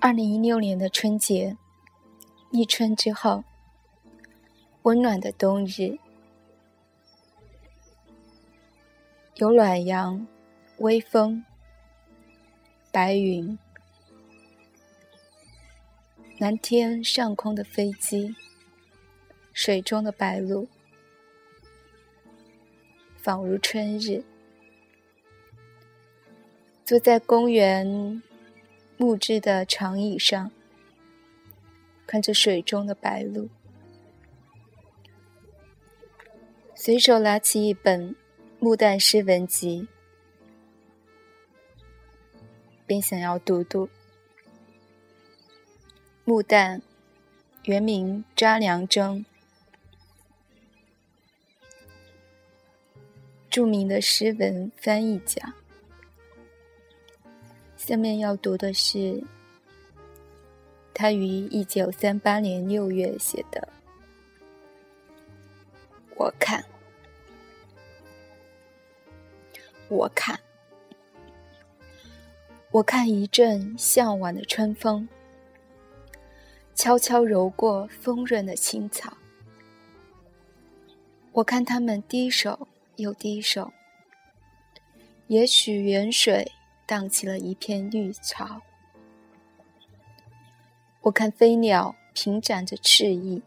二零一六年的春节，立春之后，温暖的冬日，有暖阳、微风、白云，蓝天上空的飞机，水中的白鹭，仿如春日。坐在公园。木质的长椅上，看着水中的白鹭，随手拿起一本《木旦诗文集》，便想要读读。木旦，原名查良铮，著名的诗文翻译家。下面要读的是他于一九三八年六月写的。我看，我看，我看一阵向晚的春风，悄悄揉过丰润的青草。我看他们低首又低首，也许远水。荡起了一片绿草。我看飞鸟平展着翅翼，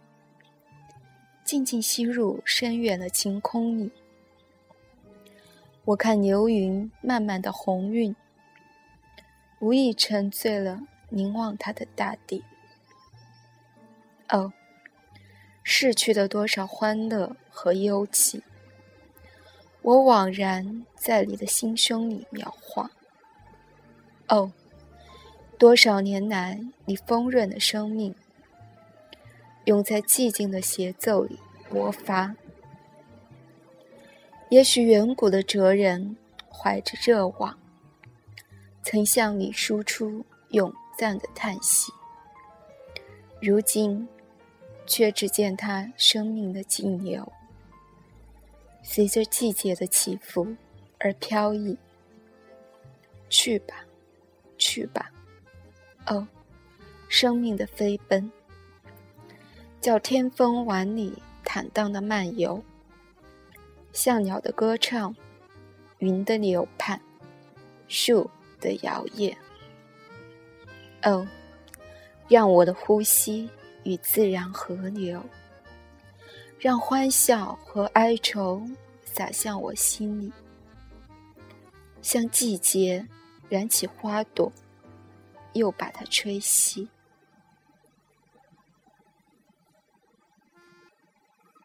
静静吸入深远的晴空里。我看流云慢慢的红晕，无意沉醉了凝望它的大地。哦，逝去的多少欢乐和幽气，我枉然在你的心胸里描画。哦，多少年来，你丰润的生命，永在寂静的协奏里勃发。也许远古的哲人怀着热望，曾向你输出永赞的叹息，如今，却只见他生命的静流，随着季节的起伏而飘逸。去吧。去吧，哦，生命的飞奔，叫天风往里坦荡的漫游，像鸟的歌唱，云的流盼，树的摇曳。哦，让我的呼吸与自然合流，让欢笑和哀愁洒向我心里，像季节。燃起花朵，又把它吹熄。